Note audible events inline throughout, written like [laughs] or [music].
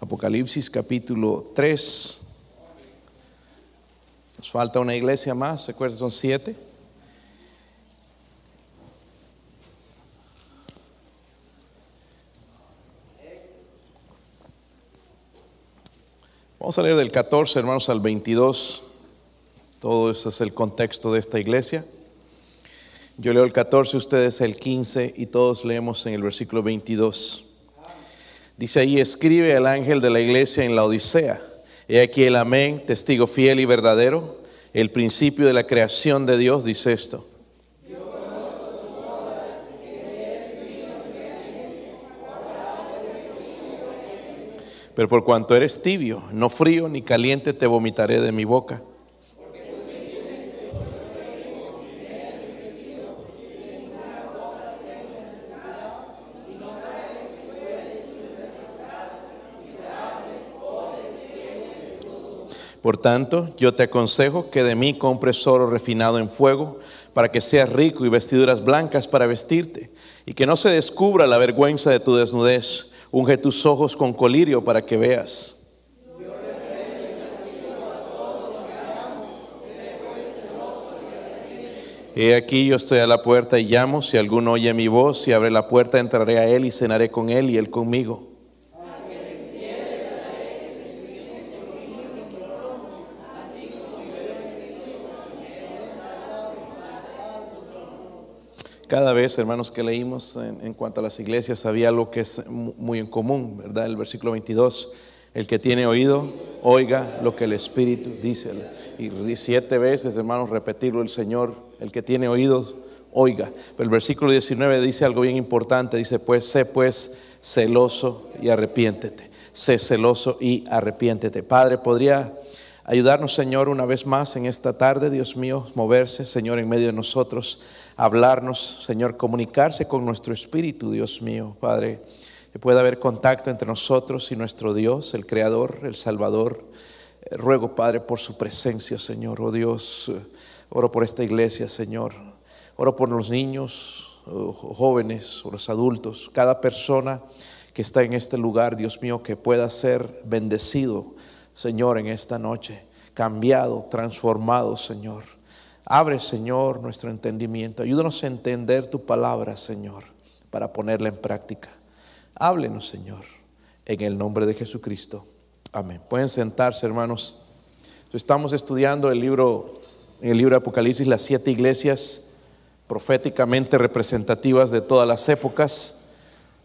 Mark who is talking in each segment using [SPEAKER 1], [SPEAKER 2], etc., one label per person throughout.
[SPEAKER 1] Apocalipsis capítulo 3. Nos falta una iglesia más, recuerden, son siete. Vamos a leer del 14, hermanos, al 22. Todo eso es el contexto de esta iglesia. Yo leo el 14, ustedes el 15 y todos leemos en el versículo 22. Dice ahí, escribe al ángel de la iglesia en la Odisea. He aquí el amén, testigo fiel y verdadero, el principio de la creación de Dios, dice esto. Pero por cuanto eres tibio, no frío ni caliente, te vomitaré de mi boca. Por tanto, yo te aconsejo que de mí compres oro refinado en fuego, para que seas rico y vestiduras blancas para vestirte, y que no se descubra la vergüenza de tu desnudez. Unge tus ojos con colirio para que veas. He aquí yo estoy a la puerta y llamo, si alguno oye mi voz y abre la puerta, entraré a él y cenaré con él y él conmigo. Cada vez, hermanos, que leímos en, cuanto a las iglesias, había algo que es muy en común, ¿verdad? El versículo 22, el que tiene oído, oiga lo que el Espíritu dice. Y siete veces, hermanos, repetirlo el Señor, el que tiene oídos, oiga. Pero el versículo 19 dice algo bien importante, dice, pues sé pues celoso y arrepiéntete. Sé celoso y arrepiéntete. Padre, ¿podría ayudarnos, Señor, una vez más en esta tarde, Dios mío, moverse, Señor, en medio de nosotros? Hablarnos, Señor, comunicarse con nuestro espíritu, Dios mío, Padre, que pueda haber contacto entre nosotros y nuestro Dios, el Creador, el Salvador. Eh, ruego, Padre, por su presencia, Señor, oh Dios, eh, oro por esta iglesia, Señor, oro por los niños, oh, jóvenes, los adultos, cada persona que está en este lugar, Dios mío, que pueda ser bendecido, Señor, en esta noche, cambiado, transformado, Señor. Abre, Señor, nuestro entendimiento. Ayúdanos a entender tu palabra, Señor, para ponerla en práctica. Háblenos, Señor, en el nombre de Jesucristo. Amén. Pueden sentarse, hermanos. Estamos estudiando el libro, el libro de Apocalipsis, las siete iglesias proféticamente representativas de todas las épocas.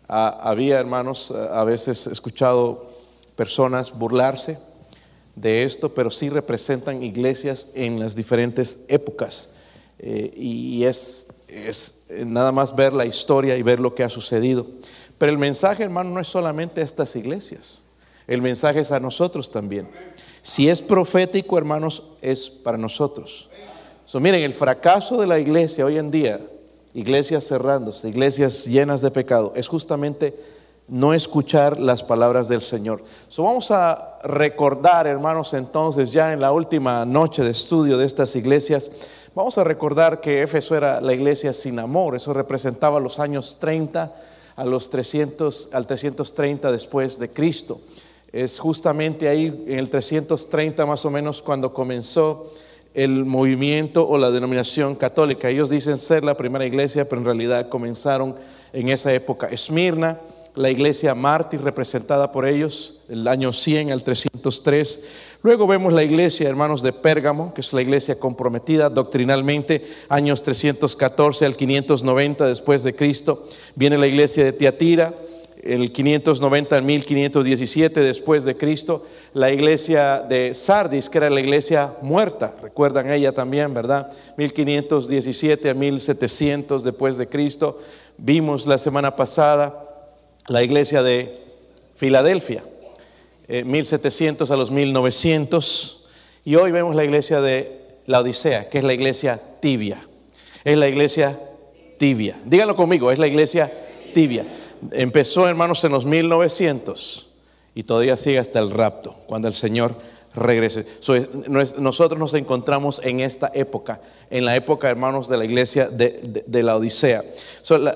[SPEAKER 1] Ah, había, hermanos, a veces escuchado personas burlarse de esto, pero sí representan iglesias en las diferentes épocas. Eh, y es, nada más ver la historia y ver lo que ha sucedido. Pero el mensaje, hermano, no es solamente a estas iglesias. El mensaje es a nosotros también. Si es profético, hermanos, es para nosotros. miren, el fracaso de la iglesia hoy en día, iglesias cerrándose, iglesias llenas de pecado, es justamente no escuchar las palabras del Señor. So, vamos a recordar, hermanos, entonces ya en la última noche de estudio de estas iglesias, vamos a recordar que Éfeso era la iglesia sin amor, eso representaba los años 30 a los 300 al 330 después de Cristo. Es justamente ahí en el 330 más o menos cuando comenzó el movimiento o la denominación católica. Ellos dicen ser la primera iglesia, pero en realidad comenzaron en esa época. Esmirna la iglesia mártir representada por ellos, el año 100 al 303. Luego vemos la iglesia, hermanos, de Pérgamo, que es la iglesia comprometida doctrinalmente, años 314 al 590 después de Cristo. Viene la iglesia de Tiatira, el 590 al 1517 después de Cristo. La iglesia de Sardis, que era la iglesia muerta, recuerdan ella también, ¿verdad? 1517 a 1700 después de Cristo. Vimos la semana pasada la iglesia de Filadelfia, 1700 eh, a los 1900, y hoy vemos la iglesia de la Odisea, que es la iglesia tibia. Es la iglesia tibia. Díganlo conmigo, es la iglesia tibia. Empezó, hermanos, en los 1900 y todavía sigue hasta el rapto, cuando el Señor regrese. nosotros nos encontramos en esta época, en la época, hermanos, de la iglesia de, la Odisea.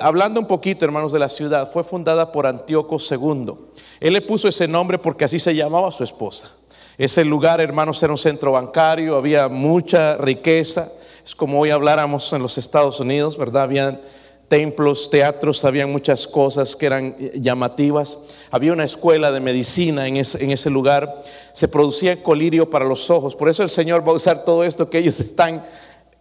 [SPEAKER 1] hablando un poquito, hermanos, de la ciudad, fue fundada por Antíoco II. Él le puso ese nombre porque así se llamaba su esposa. Ese lugar, hermanos, era un centro bancario, había mucha riqueza. Es como hoy habláramos en los Estados Unidos, ¿verdad? Habían templos, teatros, había muchas cosas que eran llamativas. Había una escuela de medicina en ese, lugar. Se producía colirio para los ojos. Por eso el Señor va a usar todo esto que ellos están,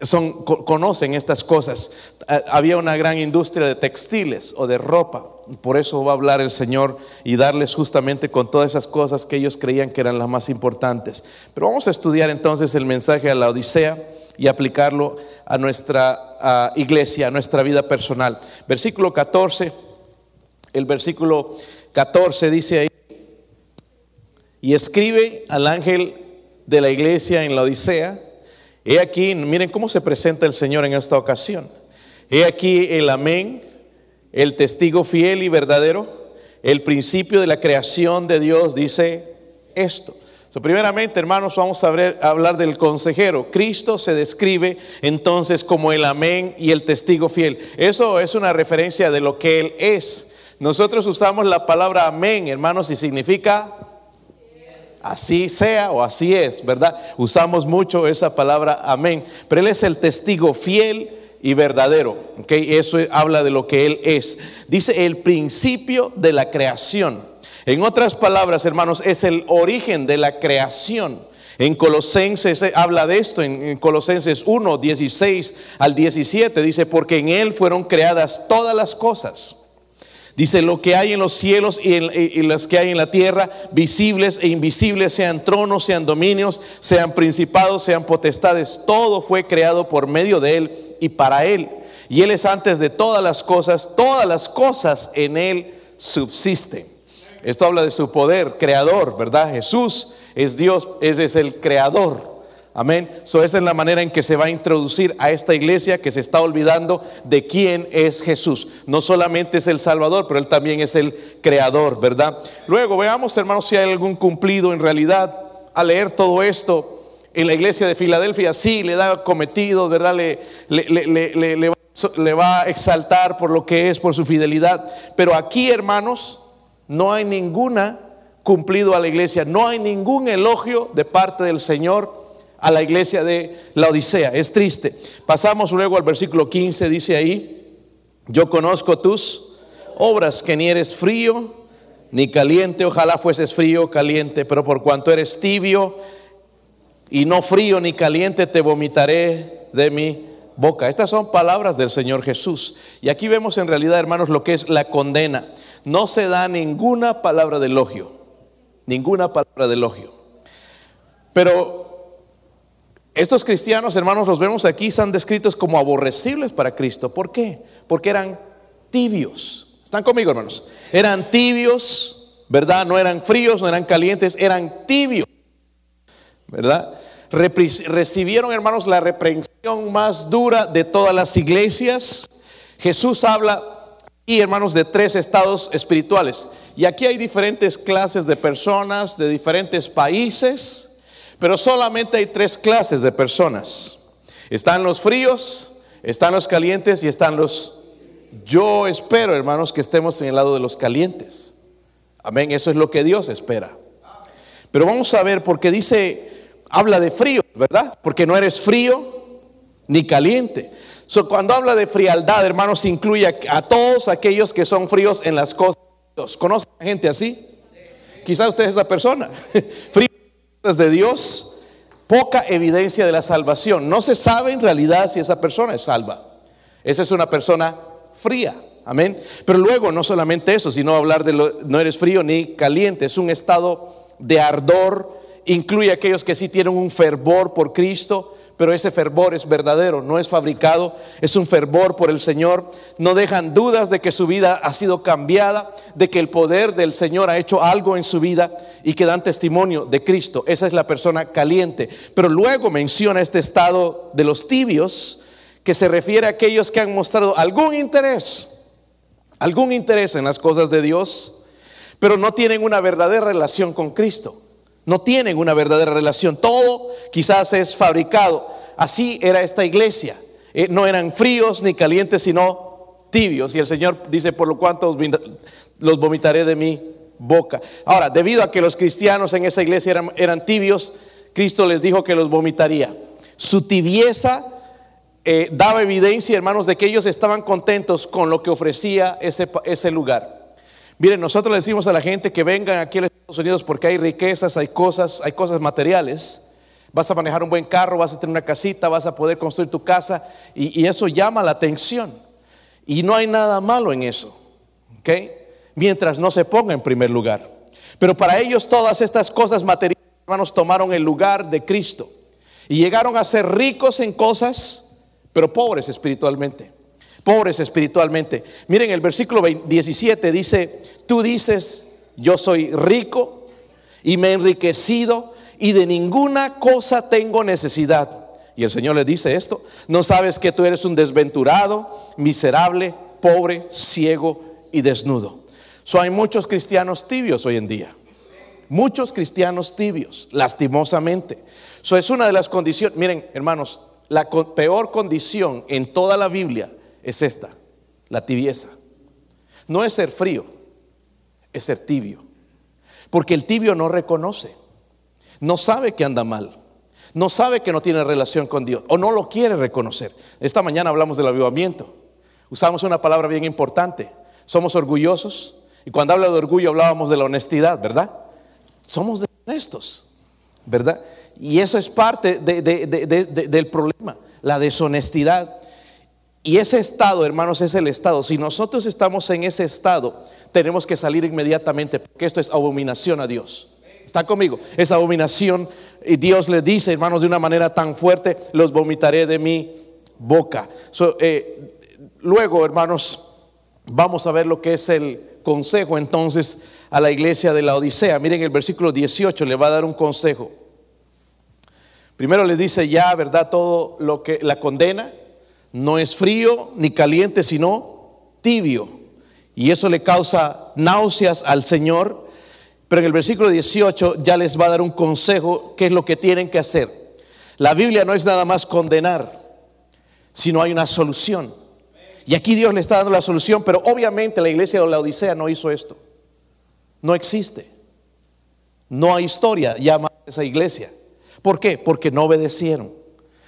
[SPEAKER 1] son, conocen estas cosas. Ah, había una gran industria de textiles o de ropa. Por eso va a hablar el Señor y darles justamente con todas esas cosas que ellos creían que eran las más importantes. Pero vamos a estudiar entonces el mensaje a la Odisea y aplicarlo a nuestra iglesia, a nuestra vida personal. Versículo 14, el versículo 14 dice ahí, y escribe al ángel de la iglesia en la Odisea, he aquí, miren cómo se presenta el Señor en esta ocasión, he aquí el amén, el testigo fiel y verdadero, el principio de la creación de Dios dice esto primeramente, hermanos, vamos a, hablar del consejero. Cristo se describe entonces como el amén y el testigo fiel. Eso es una referencia de lo que Él es. Nosotros usamos la palabra amén, hermanos, y significa así sea o así es, ¿verdad? Usamos mucho esa palabra amén, pero Él es el testigo fiel y verdadero, ¿ok? Eso habla de lo que Él es. Dice el principio de la creación. En otras palabras, hermanos, es el origen de la creación. En Colosenses habla de esto, en Colosenses 1, 16 al 17, dice, porque en Él fueron creadas todas las cosas. Dice, lo que hay en los cielos y, las que hay en la tierra, visibles e invisibles, sean tronos, sean dominios, sean principados, sean potestades, todo fue creado por medio de Él y para Él. Y Él es antes de todas las cosas, todas las cosas en Él subsisten. Esto habla de su poder creador, ¿verdad? Jesús es Dios, es el creador. Amén. So, esa es la manera en que se va a introducir a esta iglesia que se está olvidando de quién es Jesús. No solamente es el Salvador, pero Él también es el creador, ¿verdad? Luego veamos, hermanos, si hay algún cumplido en realidad. A leer todo esto en la iglesia de Filadelfia, sí, le da cometido, ¿verdad? Le, le va a exaltar por lo que es, por su fidelidad. Pero aquí, hermanos, no hay ninguna cumplido a la iglesia, no hay ningún elogio de parte del Señor a la iglesia de la Odisea. Es triste. Pasamos luego al versículo 15, dice ahí, yo conozco tus obras, que ni eres frío ni caliente, ojalá fueses frío o caliente, pero por cuanto eres tibio y no frío ni caliente, te vomitaré de mi boca. Estas son palabras del Señor Jesús. Y aquí vemos en realidad, hermanos, lo que es la condena no se da ninguna palabra de elogio, ninguna palabra de elogio. Pero estos cristianos, hermanos, los vemos aquí, están descritos como aborrecibles para Cristo. ¿Por qué? Porque eran tibios. ¿Están conmigo, hermanos? Eran tibios, ¿verdad? No eran fríos, no eran calientes, eran tibios, ¿verdad? recibieron, hermanos, la reprensión más dura de todas las iglesias. Jesús habla y hermanos de tres estados espirituales. Y aquí hay diferentes clases de personas de diferentes países, pero solamente hay tres clases de personas. Están los fríos, están los calientes y están los... Yo espero, hermanos, que estemos en el lado de los calientes. Amén, eso es lo que Dios espera. Pero vamos a ver, porque dice, habla de frío, ¿verdad? Porque no eres frío ni caliente cuando habla de frialdad, hermanos, incluye a, todos aquellos que son fríos en las cosas. ¿Conocen a gente así? Quizás usted es esa persona. [laughs] Frío de Dios, poca evidencia de la salvación. No se sabe en realidad si esa persona es salva. Esa es una persona fría. Amén. Pero luego no solamente eso, sino hablar de lo, no eres frío ni caliente, es un estado de ardor, incluye a aquellos que sí tienen un fervor por Cristo, pero ese fervor es verdadero, no es fabricado, es un fervor por el Señor. No dejan dudas de que su vida ha sido cambiada, de que el poder del Señor ha hecho algo en su vida y que dan testimonio de Cristo. Esa es la persona caliente. Pero luego menciona este estado de los tibios, que se refiere a aquellos que han mostrado algún interés, algún interés en las cosas de Dios, pero no tienen una verdadera relación con Cristo. No tienen una verdadera relación. Todo quizás es fabricado. Así era esta iglesia. Eh, no eran fríos ni calientes, sino tibios. Y el Señor dice, por lo cuanto los vomitaré de mi boca. Ahora, debido a que los cristianos en esa iglesia eran, tibios, Cristo les dijo que los vomitaría. Su tibieza eh, daba evidencia, hermanos, de que ellos estaban contentos con lo que ofrecía ese, lugar. Miren, nosotros le decimos a la gente que vengan aquí a los Unidos porque hay riquezas, hay cosas, hay cosas materiales. Vas a manejar un buen carro, vas a tener una casita, vas a poder construir tu casa y, y eso llama la atención. Y no hay nada malo en eso, ¿ok? Mientras no se ponga en primer lugar. Pero para ellos todas estas cosas materiales, hermanos, tomaron el lugar de Cristo y llegaron a ser ricos en cosas pero pobres espiritualmente. Pobres espiritualmente. Miren, el versículo 17 dice, tú dices, yo soy rico y me he enriquecido y de ninguna cosa tengo necesidad. Y el Señor le dice esto, no sabes que tú eres un desventurado, miserable, pobre, ciego y desnudo. So, hay muchos cristianos tibios hoy en día. Muchos cristianos tibios, lastimosamente. Eso es una de las condiciones. Miren, hermanos, la peor condición en toda la Biblia es esta, la tibieza. No es ser frío, es ser tibio. Porque el tibio no reconoce, no sabe que anda mal, no sabe que no tiene relación con Dios o no lo quiere reconocer. Esta mañana hablamos del avivamiento. Usamos una palabra bien importante. Somos orgullosos y cuando habla de orgullo hablábamos de la honestidad, ¿verdad? Somos honestos, ¿verdad? Y eso es parte del problema, la deshonestidad. Y ese estado, hermanos, es el estado. Si nosotros estamos en ese estado, tenemos que salir inmediatamente, porque esto es abominación a Dios. ¿Está conmigo? Es abominación. Y Dios le dice, hermanos, de una manera tan fuerte, los vomitaré de mi boca. Eh, luego, hermanos, vamos a ver lo que es el consejo entonces a la iglesia de la Odisea. Miren el versículo 18, le va a dar un consejo. Primero les dice ya, ¿verdad? Todo lo que la condena no es frío ni caliente, sino tibio. Y eso le causa náuseas al Señor. Pero en el versículo 18 ya les va a dar un consejo, qué es lo que tienen que hacer. La Biblia no es nada más condenar, sino hay una solución. Y aquí Dios le está dando la solución, pero obviamente la iglesia de la Odisea no hizo esto. No existe. No hay historia llama a esa iglesia. ¿Por qué? Porque no obedecieron.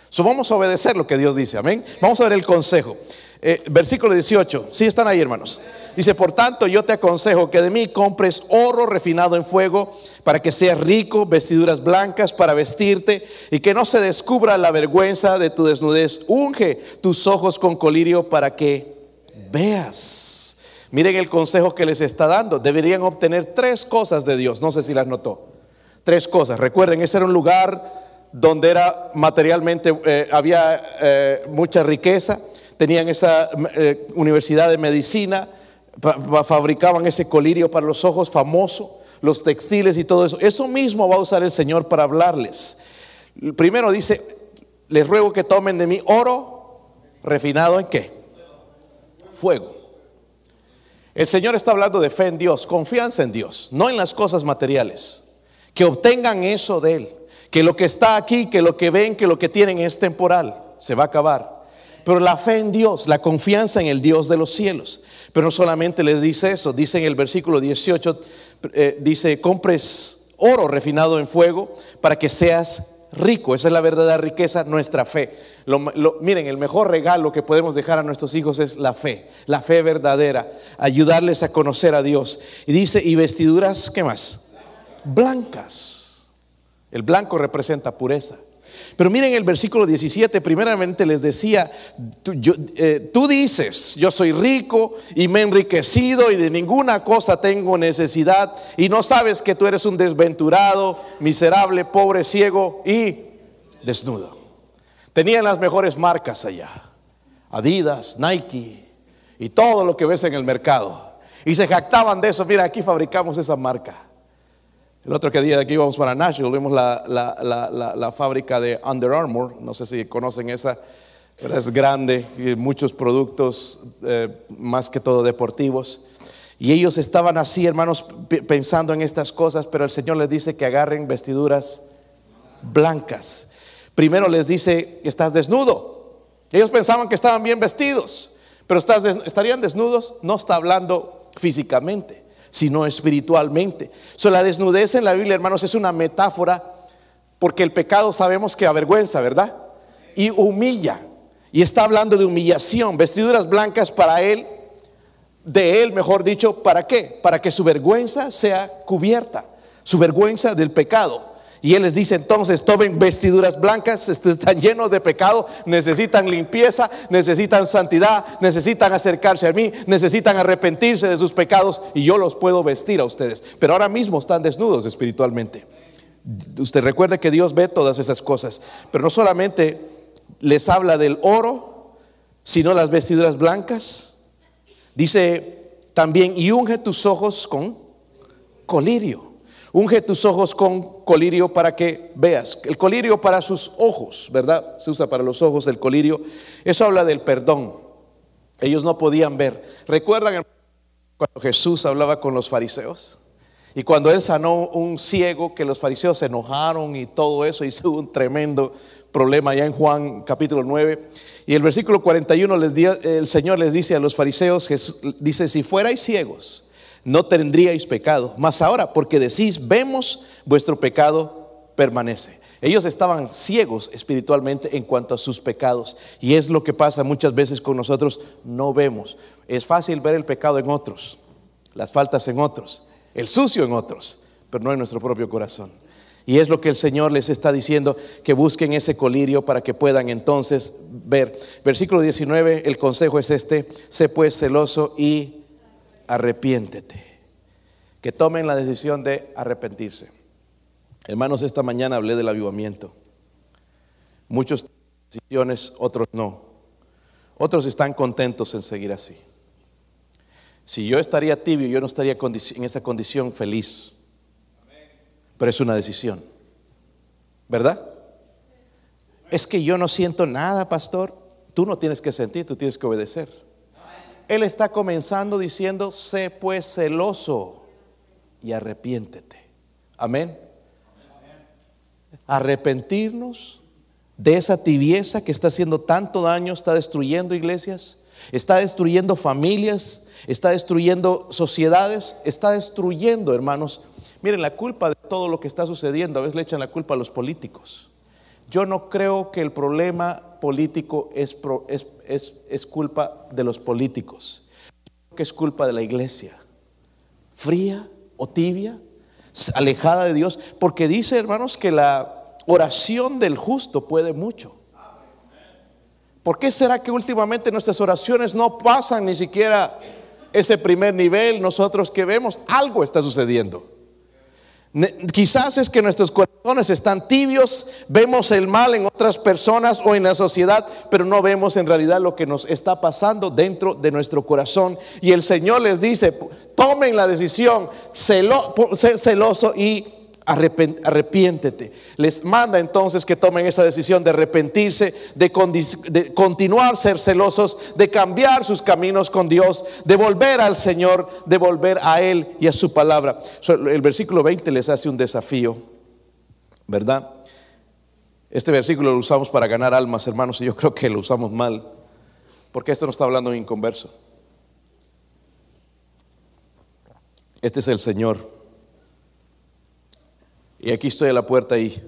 [SPEAKER 1] So, vamos a obedecer lo que Dios dice, amén. Vamos a ver el consejo. Eh, versículo 18, sí están ahí hermanos. Dice, por tanto yo te aconsejo que de mí compres oro refinado en fuego para que seas rico, vestiduras blancas para vestirte y que no se descubra la vergüenza de tu desnudez. Unge tus ojos con colirio para que veas. Miren el consejo que les está dando. Deberían obtener tres cosas de Dios. No sé si las notó tres cosas. Recuerden, ese era un lugar donde era materialmente, eh, había eh, mucha riqueza, tenían esa eh, universidad de medicina, fabricaban ese colirio para los ojos famoso, los textiles y todo eso. Eso mismo va a usar el Señor para hablarles. Primero dice, les ruego que tomen de mí oro refinado en qué? Fuego. El Señor está hablando de fe en Dios, confianza en Dios, no en las cosas materiales que obtengan eso de Él, que lo que está aquí, que lo que ven, que lo que tienen es temporal, se va a acabar. Pero la fe en Dios, la confianza en el Dios de los cielos. Pero no solamente les dice eso, dice en el versículo 18, eh, dice, compres oro refinado en fuego para que seas rico. Esa es la verdadera riqueza, nuestra fe. miren, el mejor regalo que podemos dejar a nuestros hijos es la fe, la fe verdadera, ayudarles a conocer a Dios. Y dice, y vestiduras, ¿qué más? blancas. El blanco representa pureza. Pero miren el versículo 17, primeramente les decía, tú, eh, tú, dices, yo soy rico y me he enriquecido y de ninguna cosa tengo necesidad y no sabes que tú eres un desventurado, miserable, pobre, ciego y desnudo. Tenían las mejores marcas allá, Adidas, Nike y todo lo que ves en el mercado. Y se jactaban de eso, mira, aquí fabricamos esa marca. El otro que día de aquí íbamos para Nashville, vimos la, fábrica de Under Armour, no sé si conocen esa, es grande y muchos productos, eh, más que todo deportivos. Y ellos estaban así, hermanos, pensando en estas cosas, pero el Señor les dice que agarren vestiduras blancas. Primero les dice, estás desnudo. Ellos pensaban que estaban bien vestidos, pero estarían desnudos. No está hablando físicamente, sino espiritualmente. So, la desnudez en la Biblia, hermanos, es una metáfora porque el pecado sabemos que avergüenza, ¿verdad? Y humilla. Y está hablando de humillación, vestiduras blancas para él de él, mejor dicho, ¿para qué? Para que su vergüenza sea cubierta, su vergüenza del pecado. Y él les dice entonces, tomen vestiduras blancas, están llenos de pecado, necesitan limpieza, necesitan santidad, necesitan acercarse a mí, necesitan arrepentirse de sus pecados y yo los puedo vestir a ustedes. Pero ahora mismo están desnudos espiritualmente. Usted recuerde que Dios ve todas esas cosas, pero no solamente les habla del oro, sino las vestiduras blancas, Dice también, y unge tus ojos con colirio. Unge tus ojos con colirio para que veas. El colirio para sus ojos, ¿verdad? Se usa para los ojos el colirio. Eso habla del perdón. Ellos no podían ver. ¿Recuerdan cuando Jesús hablaba con los fariseos? Y cuando él sanó un ciego, que los fariseos se enojaron y todo eso, hizo [laughs] un tremendo problema ya en Juan capítulo 9. Y el versículo 41 les el Señor les dice a los fariseos, dice, si fuerais ciegos, no tendríais pecado. Mas ahora, porque decís, vemos, vuestro pecado permanece. Ellos estaban ciegos espiritualmente en cuanto a sus pecados. Y es lo que pasa muchas veces con nosotros, no vemos. Es fácil ver el pecado en otros, las faltas en otros, el sucio en otros, pero no en nuestro propio corazón. Y es lo que el Señor les está diciendo, que busquen ese colirio para que puedan entonces ver. Versículo 19, el consejo es este, sé pues celoso y arrepiéntete. Que tomen la decisión de arrepentirse. Hermanos, esta mañana hablé del avivamiento. Muchos decisiones, otros no. Otros están contentos en seguir así. Si yo estaría tibio, yo no estaría en esa condición feliz pero es una decisión. ¿Verdad? Es que yo no siento nada, pastor. Tú no tienes que sentir, tú tienes que obedecer. Él está comenzando diciendo, sé pues celoso y arrepiéntete. Amén. Arrepentirnos de esa tibieza que está haciendo tanto daño, está destruyendo iglesias, está destruyendo familias, está destruyendo sociedades, está destruyendo, hermanos, Miren, la culpa de todo lo que está sucediendo, a veces le echan la culpa a los políticos. Yo no creo que el problema político es, es, culpa de los políticos. Que es culpa de la iglesia. Fría o tibia, alejada de Dios. Porque dice, hermanos, que la oración del justo puede mucho. ¿Por qué será que últimamente nuestras oraciones no pasan ni siquiera ese primer nivel? Nosotros que vemos, algo está sucediendo. Quizás es que nuestros corazones están tibios, vemos el mal en otras personas o en la sociedad, pero no vemos en realidad lo que nos está pasando dentro de nuestro corazón. Y el Señor les dice, tomen la decisión, celoso y arrepiéntete. Les manda entonces que tomen esa decisión de arrepentirse, de, continuar ser celosos, de cambiar sus caminos con Dios, de volver al Señor, de volver a Él y a su palabra. El versículo 20 les hace un desafío, ¿verdad? Este versículo lo usamos para ganar almas, hermanos, y yo creo que lo usamos mal, porque esto no está hablando en inconverso. Este es el Señor y aquí estoy a la puerta y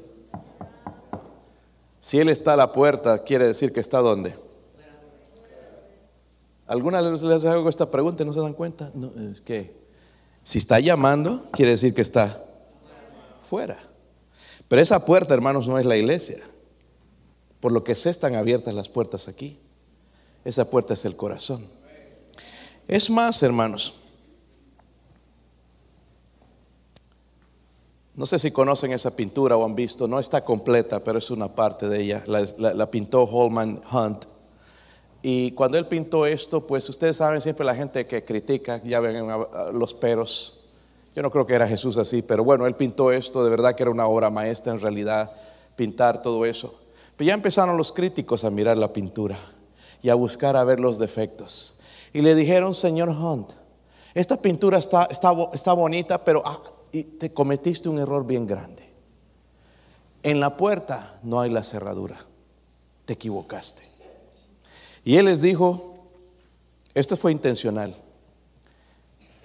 [SPEAKER 1] si Él está a la puerta, quiere decir que está donde. ¿Alguna vez les hago esta pregunta y no se dan cuenta? ¿Qué? Si está llamando, quiere decir que está fuera. Pero esa puerta, hermanos, no es la iglesia. Por lo que se están abiertas las puertas aquí. Esa puerta es el corazón. Es más, hermanos, No sé si conocen esa pintura o han visto, no está completa, pero es una parte de ella. La, pintó Holman Hunt. Y cuando él pintó esto, pues ustedes saben siempre la gente que critica, ya ven los peros. Yo no creo que era Jesús así, pero bueno, él pintó esto, de verdad que era una obra maestra en realidad, pintar todo eso. Pero ya empezaron los críticos a mirar la pintura y a buscar a ver los defectos. Y le dijeron, señor Hunt, esta pintura está, está, está bonita, pero ah, y te cometiste un error bien grande. En la puerta no hay la cerradura, te equivocaste. Y él les dijo, esto fue intencional,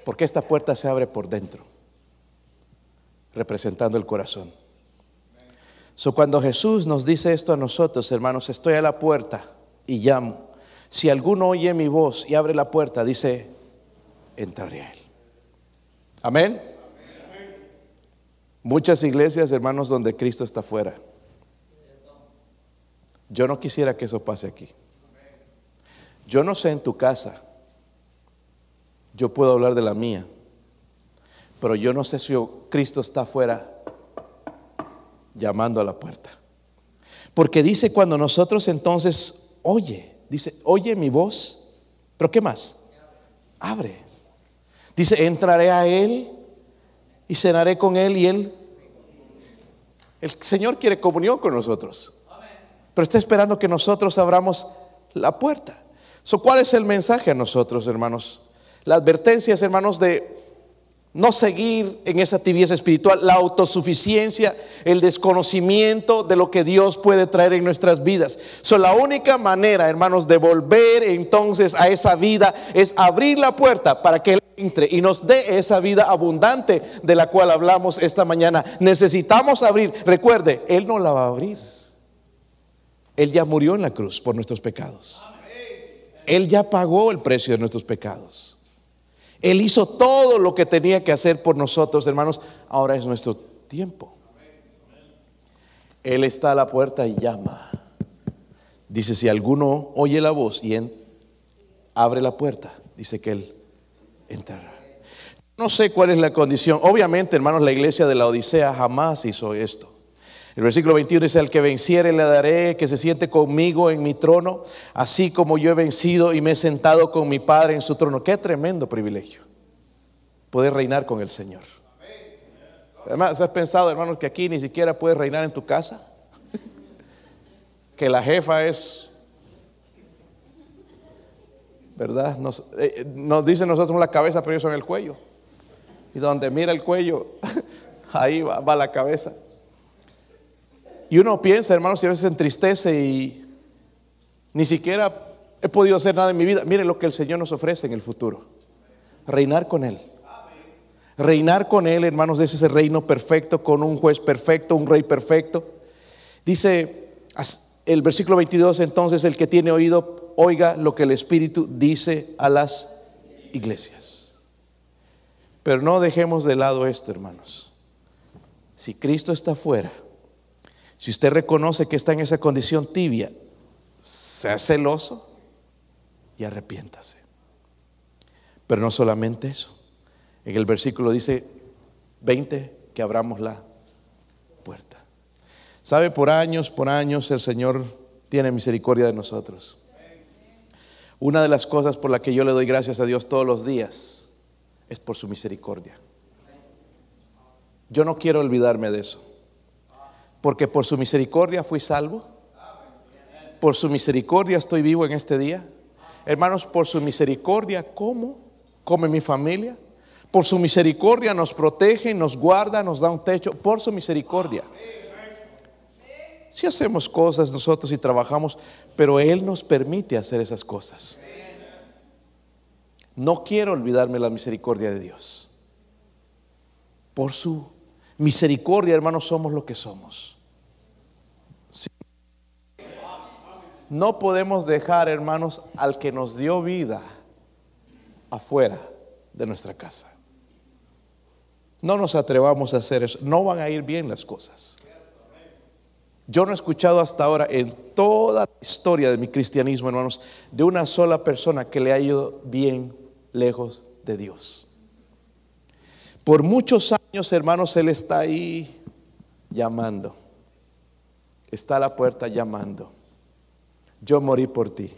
[SPEAKER 1] porque esta puerta se abre por dentro, representando el corazón. So, cuando Jesús nos dice esto a nosotros, hermanos, estoy a la puerta y llamo. Si alguno oye mi voz y abre la puerta, dice, entraré a él. Amén. Muchas iglesias, hermanos, donde Cristo está fuera. Yo no quisiera que eso pase aquí. Yo no sé en tu casa. Yo puedo hablar de la mía. Pero yo no sé si Cristo está afuera llamando a la puerta. Porque dice cuando nosotros entonces, oye, dice, oye mi voz, pero ¿qué más? Abre. Dice, entraré a Él y cenaré con Él y Él. El Señor quiere comunión con nosotros. Pero está esperando que nosotros abramos la puerta. ¿Cuál es el mensaje a nosotros, hermanos? La advertencia, hermanos, de no seguir en esa tibieza espiritual, la autosuficiencia, el desconocimiento de lo que Dios puede traer en nuestras vidas. So, la única manera, hermanos, de volver entonces a esa vida es abrir la puerta para que Él entre y nos dé esa vida abundante de la cual hablamos esta mañana. Necesitamos abrir, recuerde, Él no la va a abrir. Él ya murió en la cruz por nuestros pecados. Él ya pagó el precio de nuestros pecados. Él hizo todo lo que tenía que hacer por nosotros, hermanos. Ahora es nuestro tiempo. Él está a la puerta y llama. Dice, si alguno oye la voz y abre la puerta, dice que Él entrará. No sé cuál es la condición. Obviamente, hermanos, la iglesia de la Odisea jamás hizo esto. El versículo 21 dice, al que venciere le daré que se siente conmigo en mi trono, así como yo he vencido y me he sentado con mi Padre en su trono. Qué tremendo privilegio poder reinar con el Señor. Además, ¿has pensado, hermanos, que aquí ni siquiera puedes reinar en tu casa? [laughs] Que la jefa es, ¿verdad? Nos, eh, nos dicen nosotros la cabeza, pero ellos son el cuello. Y donde mira el cuello, [laughs] ahí va la cabeza. Y uno piensa, hermanos, y a veces entristece y ni siquiera he podido hacer nada en mi vida. Mire lo que el Señor nos ofrece en el futuro. Reinar con Él. Reinar con Él, hermanos, de ese reino perfecto, con un juez perfecto, un rey perfecto. Dice el versículo 22, entonces el que tiene oído, oiga lo que el Espíritu dice a las iglesias. Pero no dejemos de lado esto, hermanos. Si Cristo está fuera, si usted reconoce que está en esa condición tibia, sea celoso y arrepiéntase. Pero no solamente eso. En el versículo dice 20 que abramos la puerta. ¿Sabe? Por años, por años el Señor tiene misericordia de nosotros. Una de las cosas por las que yo le doy gracias a Dios todos los días es por su misericordia. Yo no quiero olvidarme de eso. Porque por su misericordia fui salvo. Por su misericordia estoy vivo en este día. Hermanos, por su misericordia, ¿cómo come mi familia? Por su misericordia nos protege, nos guarda, nos da un techo. Por su misericordia. Si hacemos cosas nosotros y trabajamos, pero Él nos permite hacer esas cosas. No quiero olvidarme la misericordia de Dios. Por su misericordia, hermanos, somos lo que somos. No podemos dejar, hermanos, al que nos dio vida afuera de nuestra casa. No nos atrevamos a hacer eso. No van a ir bien las cosas. Yo no he escuchado hasta ahora en toda la historia de mi cristianismo, hermanos, de una sola persona que le ha ido bien lejos de Dios. Por muchos años, hermanos, Él está ahí llamando. Está a la puerta llamando yo morí por ti.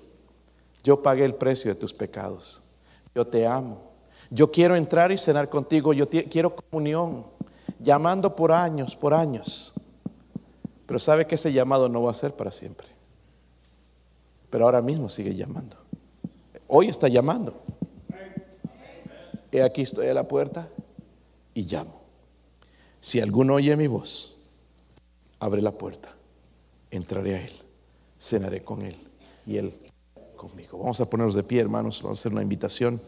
[SPEAKER 1] Yo pagué el precio de tus pecados. Yo te amo. Yo quiero entrar y cenar contigo. Yo quiero comunión. Llamando por años, por años. Pero sabe que ese llamado no va a ser para siempre. Pero ahora mismo sigue llamando. Hoy está llamando. he aquí estoy a la puerta y llamo. Si alguno oye mi voz, abre la puerta, entraré a él, cenaré con él y él conmigo. Vamos a ponernos de pie, hermanos, vamos a hacer una invitación.